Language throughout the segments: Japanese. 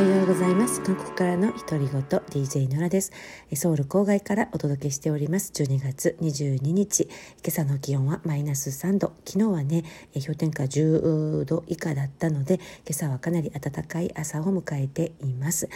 はようございます。韓国からの独り言 DJ のらです。ソウル郊外からお届けしております。12月22日。今朝の気温はマイナス3度。昨日はね氷点下10度以下だったので今朝はかなり暖かい朝を迎えています。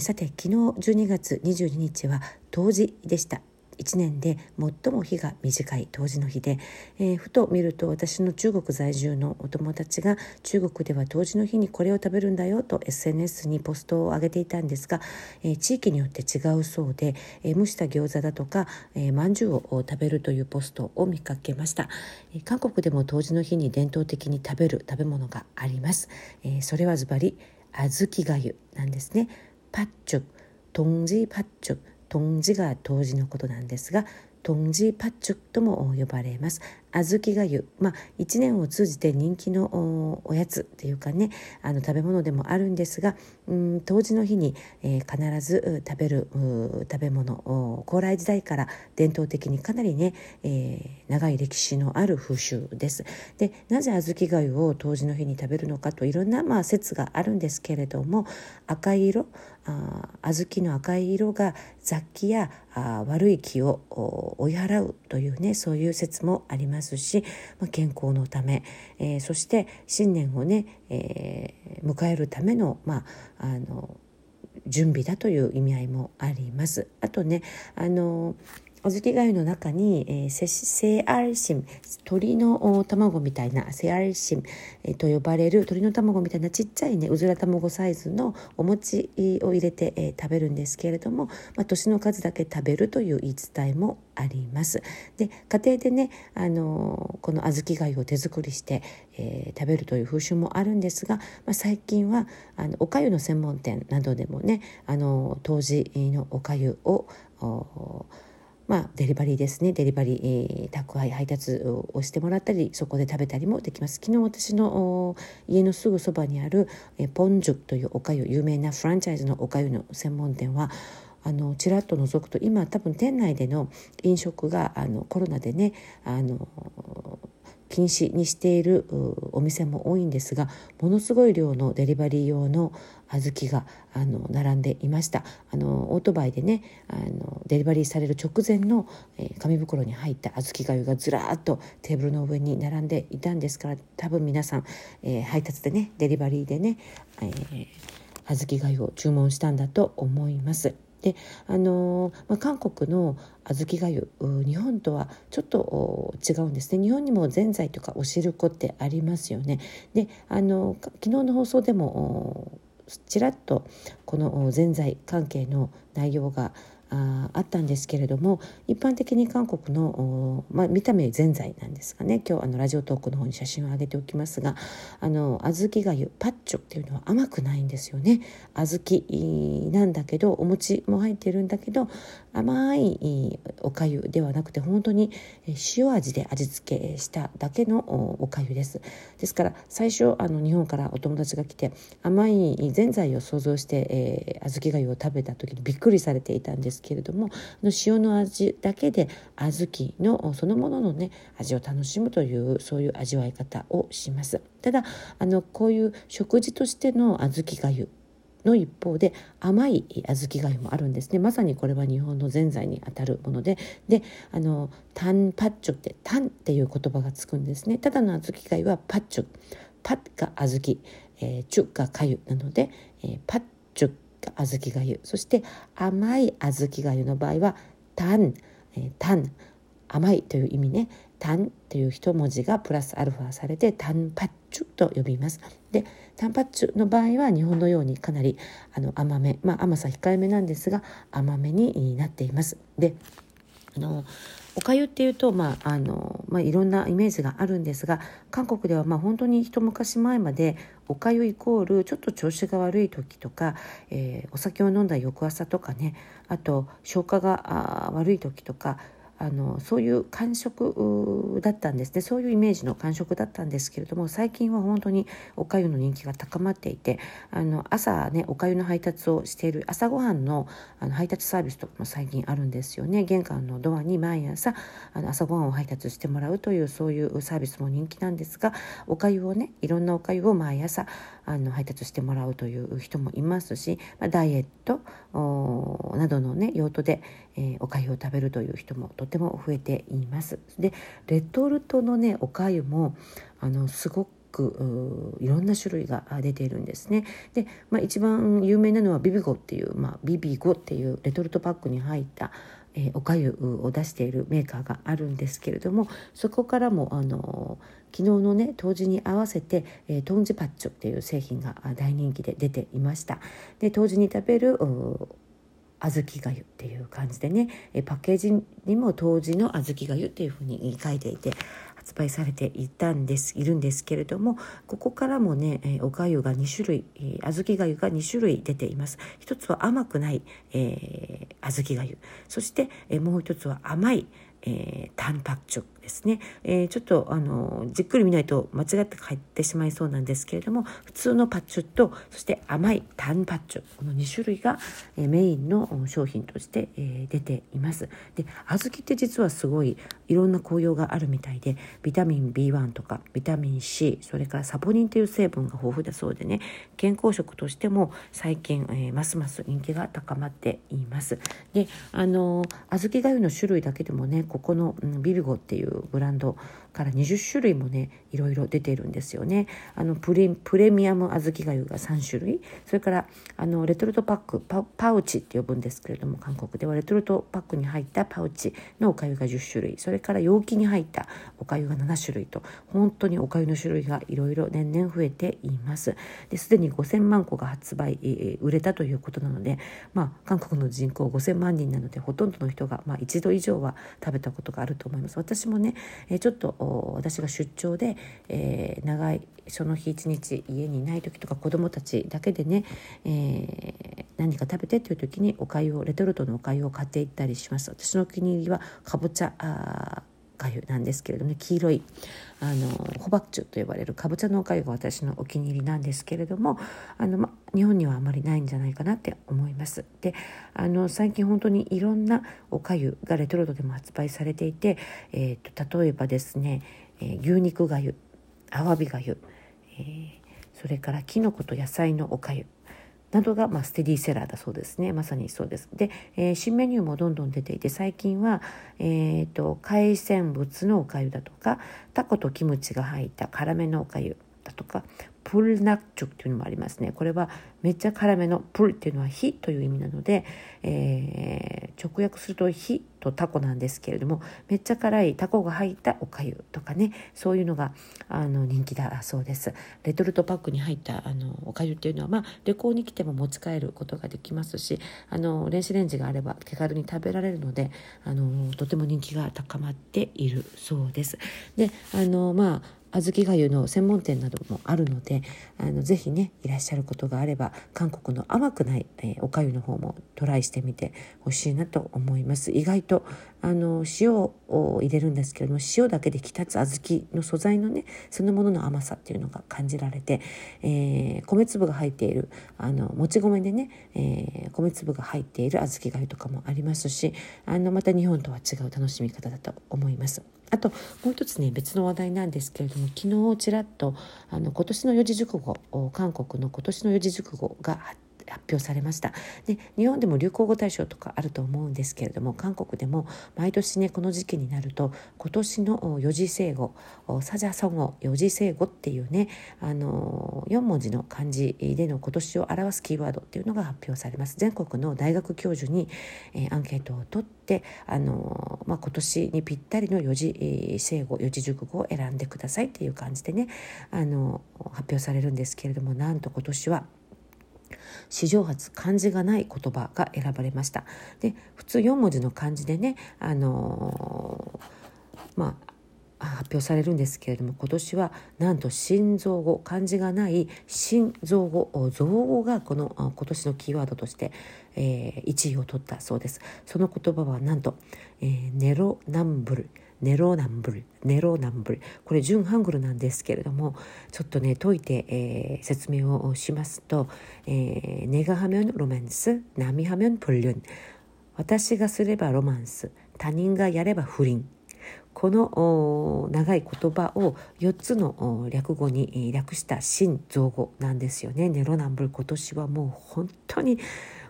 さて昨日12月22日は冬至でした。1年で最も日が短い冬至の日で、えー、ふと見ると私の中国在住のお友達が中国では冬至の日にこれを食べるんだよと SNS にポストを上げていたんですが、えー、地域によって違うそうで、えー、蒸した餃子だとか、えー、まんじゅうを食べるというポストを見かけました、えー、韓国でも冬至の日に伝統的に食べる食べ物があります、えー、それはズバリ小豆がゆなんですね。パッチュトンジーパッチュトンジが冬至のことなんですがトンジパッチュとも呼ばれます。小豆がゆまあ一年を通じて人気のおやつっていうかねあの食べ物でもあるんですがうん冬至の日に、えー、必ず食べる食べ物高麗時代から伝統的にかなりね、えー、長い歴史のある風習です。でなぜ小豆がゆを冬至の日に食べるのかといろんな、まあ、説があるんですけれども赤い色あ小豆の赤い色が雑気やあ悪い気を追い払うというねそういう説もありますし、まあ、健康のため、えー、そして新年をね、えー、迎えるための,、まあ、あの準備だという意味合いもあります。あとねあの小豆がゆの中に、えー、セアルシム鳥の卵みたいなセアルシム、えー、と呼ばれる鳥の卵みたいなちっちゃいねうずら卵サイズのお餅を入れて、えー、食べるんですけれども、まあ、年の数だけ食べるという言い伝えもあります。で家庭でね、あのこの小豆がゆを手作りして、えー、食べるという風習もあるんですが、まあ、最近はあのおかゆの専門店などでもねあの当時のおかゆをまあ、デリバリーですね。デリバリー、宅配配達をしてもらったりそこで食べたりもできます。昨日私の家のすぐそばにある、え、ポンジュというおかゆ有名なフランチャイズのおかゆの専門店はあのちらっと覗くと今多分店内での飲食があのコロナでねあの禁止にしているお店も多いんですがものすごい量のデリバリー用の小豆があの並んでいました。あのオートバイでねあのデリバリーされる直前の、えー、紙袋に入った小豆がゆがずらーっとテーブルの上に並んでいたんですから多分皆さん、えー、配達でねデリバリーでね、えー、小豆がゆを注文したんだと思います。であのまあ、韓国の小豆がゆ日本とはちょっと違うんですね。日本にもぜんざいとかお汁粉ってありますよね。であの昨日の放送でもちらっとこの全財関係の内容がああったんですけれども一般的に韓国の、まあ、見た目ぜんざいなんですがね。今日あのラジオトークの方に写真を上げておきますがあの小豆がゆパッチョっていうのは甘くないんですよね。小豆なんだけどお餅も入っているんだけど甘いおかゆではなくて本当に塩味で味付けしただけのおかゆです。ですから最初あの日本からお友達が来て甘いぜんざいを想像して、えー、小豆がゆを食べた時にびっくりされていたんです。けれどもの塩の味だけで小豆のそのもののね味を楽しむというそういう味わい方をします。ただあのこういう食事としての小豆がゆの一方で甘い小豆がゆもあるんですね。まさにこれは日本のぜんざいにあたるものでであのタンパッチョってタンっていう言葉がつくんですね。ただの小豆がゆはパッチョ。パッが小豆、えー、チュがかゆなので、えー、パッチョ小豆がゆそして甘い小豆がゆの場合はタン、えー、タン甘いという意味ねタンという一文字がプラスアルファされてタンパッチュと呼びます。でタンパッチュの場合は日本のようにかなりあの甘め、まあ、甘さ控えめなんですが甘めになっています。であのおかゆっていうと、まああのまあ、いろんなイメージがあるんですが韓国ではまあ本当に一昔前までおかゆイコールちょっと調子が悪い時とか、えー、お酒を飲んだ翌朝とかねあと消化が悪い時とかあのそういう感触だったんです。ねそういうイメージの感触だったんですけれども最近は本当におかゆの人気が高まっていてあの朝ねおかゆの配達をしている朝ごはんのあの配達サービスとかも最近あるんですよね。玄関のドアに毎朝あの朝ごはんを配達してもらうというそういうサービスも人気なんですがおかゆをねいろんなおかゆを毎朝あの配達してもらうという人もいますし、まあ、ダイエットなどのね用途で、えー、おかゆを食べるという人もとても増えています。でレトルトのねおかゆもあのすごくいろんな種類が出ているんですね。で、まあ、一番有名なのはビビゴっていう、まあ、ビビゴっていうレトルトパックに入ったえー、おかゆを出しているメーカーがあるんですけれどもそこからもあの昨日のね冬至に合わせて、えー、トンジパッチョっていう製品が大人気で出ていました。で冬至に食べる小豆がゆっていう感じでねパッケージにも当時の小豆がゆっていうふうに書いていて発売されていたんですいるんですけれどもここからもねおかゆが2種類小豆がゆが2種類出ています。一つは甘くない、えー、小豆がゆそして、えもう一つは甘い、えー、タンパクチョ。ですね、えー、ちょっとあのじっくり見ないと間違って入ってしまいそうなんですけれども普通のパッチョとそして甘いタンパッチョこの2種類が、え、メインの商品として、え、出ています。で小豆って実はすごいいろんな効用があるみたいでビタミン B1 とかビタミン C それからサポニンという成分が豊富だそうでね健康食としても最近、えー、ますます人気が高まっています。であの小豆がゆの種類だけでもねここの、うん、ビビゴっていうブランドから20種類もねいろいろ出てるんですよね。あのプレプレミアム小豆がゆが3種類。それからあのレトルトパックパパウチって呼ぶんですけれども韓国ではレトルトパックに入ったパウチのおかゆが10種類。それから容器に入ったおかゆが7種類と本当におかゆの種類がいろいろ年々増えています。ですでに5000万個が発売、えー、売れたということなのでまあ韓国の人口5000万人なのでほとんどの人が、まあ、一度以上は食べたことがあると思います。私もね、え、ちょっと私が出張で、えー、長いその日一日家にいない時とか子どもたちだけでね、えー、何か食べてっていう時におかゆをレトルトのおかゆを買っていったりします。私のお気に入りはかぼちゃかゆなんですけれどもね黄色いあのホバッチュと呼ばれるかぼちゃのおかゆが私のお気に入りなんですけれどもあの、ま、日本にはあまりないんじゃないかなって思います。であの最近本当にいろんなおかゆがレトルトでも発売されていて、えーと、例えばですね、えー、牛肉がゆアワビがゆ、えー、それからきのこと野菜のおかゆなどが、まあ、ステディセラーだそうですね。まさにそうです。で、えー、新メニューもどんどん出ていて最近は、えーと、海鮮物のおかゆだとかタコとキムチが入った辛めのおかゆ。だとかプルナッチョっていうのもありますね。これはめっちゃ辛めのプルっていうのは火という意味なので、えー、直訳すると火とタコなんですけれどもめっちゃ辛いタコが入ったおかゆとかねそういうのがあの人気だそうです。レトルトパックに入ったあのおかゆっていうのはまあ旅行に来ても持ち帰ることができますしあの電子レンジがあれば手軽に食べられるのであのとても人気が高まっているそうです。であのまあ小豆がゆの専門店などもあるのであのぜひねいらっしゃることがあれば韓国の甘くない、えー、おかゆの方もトライしてみてほしいなと思います意外とあの塩を入れるんですけれども塩だけで引き立つ小豆の素材のねそのものの甘さっていうのが感じられて、えー、米粒が入っているあのもち米でね、えー、米粒が入っている小豆がゆとかもありますしあのまた日本とは違う楽しみ方だと思います。あともう一つね別の話題なんですけれども昨日ちらっとあの今年の四字熟語韓国の今年の四字熟語が発発表されました。で日本でも流行語大賞とかあると思うんですけれども韓国でも毎年ねこの時期になると今年の四字聖語サジャソ語四字聖語っていうねあの4文字の漢字での今年を表すキーワードっていうのが発表されます。全国の大学教授に、えー、アンケートを取ってあの、まあ、今年にぴったりの四字聖語四字熟語を選んでくださいっていう感じでねあの発表されるんですけれどもなんと今年は「史上初漢字がない言葉が選ばれました。で普通4文字の漢字でねあのー、まあ発表されるんですけれども今年はなんと心臓語漢字がない心臓語造語がこの今年のキーワードとして、えー、1位を取ったそうです。その言葉はなんと、えー、ネロナンブル。ネロナンブルネロナンブル。これ純ハングルなんですけれどもちょっとね解いて、えー、説明をしますと、えー、ネガハメンロマンスナミハメンプルン。私がすればロマンス他人がやれば不倫。この長い言葉を4つの略語に略した新造語なんですよね。ネロナンブル今年はもう本当に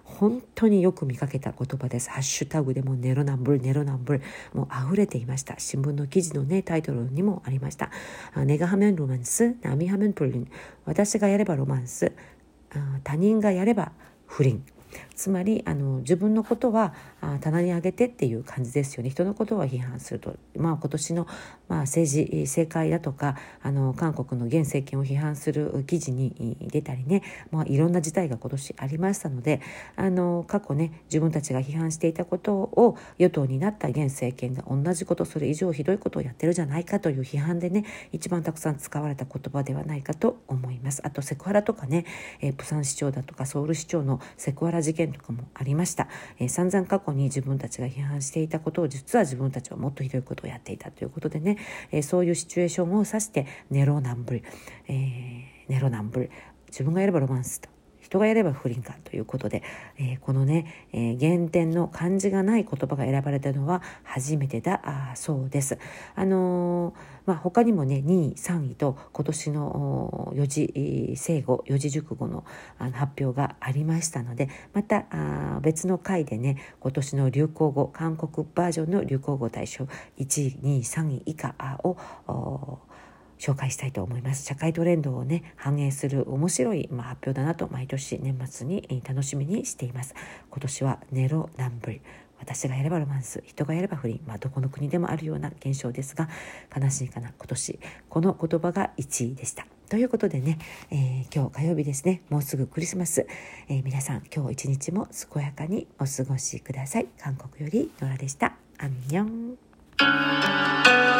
本当によく見かけた言葉です。ハッシュタグでもネロナンブル、ネロナンブル、もう溢れていました。新聞の記事のね、タイトルにもありました。ネガハメンロマンス、ナミハメンプリン。私がやればロマンス、他人がやれば不倫。つまりあの自分のことはあ棚に上げてっていう感じですよね。人のことは批判すると、まあ、今年の、まあ、政治政界だとかあの韓国の現政権を批判する記事に出たりね、まあ、いろんな事態が今年ありましたのであの過去ね自分たちが批判していたことを与党になった現政権が同じことそれ以上ひどいことをやってるじゃないかという批判でね一番たくさん使われた言葉ではないかと思います。あとセクハラとかね、えー、プサン市長だとかソウル市長のセクハラ事件とかもありました、えー、散々過去に自分たちが批判していたことを実は自分たちはもっとひどいことをやっていたということでね、えー、そういうシチュエーションを指してネロナンブル、えー、ネロナンブル。自分がやればロマンスと。人がやれば不倫かということで、えー、このね、えー、原点の漢字がない言葉が選ばれたのは初めてだそうです。あのー、まあ、他にもね2位3位と今年の四字生語四字熟語の発表がありましたのでまたあ別の回でね今年の流行語韓国バージョンの流行語大賞1位2位3位以下を紹介したいと思います。社会トレンドをね反映する面白い、まあ、発表だなと毎年年末に楽しみにしています。今年はネロナンブル私がやればロマンス人がやれば不倫、まあ、どこの国でもあるような現象ですが悲しいかな今年。この言葉が1位でした。ということでね、えー、今日火曜日ですね。もうすぐクリスマス、えー、皆さん今日一日も健やかにお過ごしください。韓国よりノラでした。アンニョン。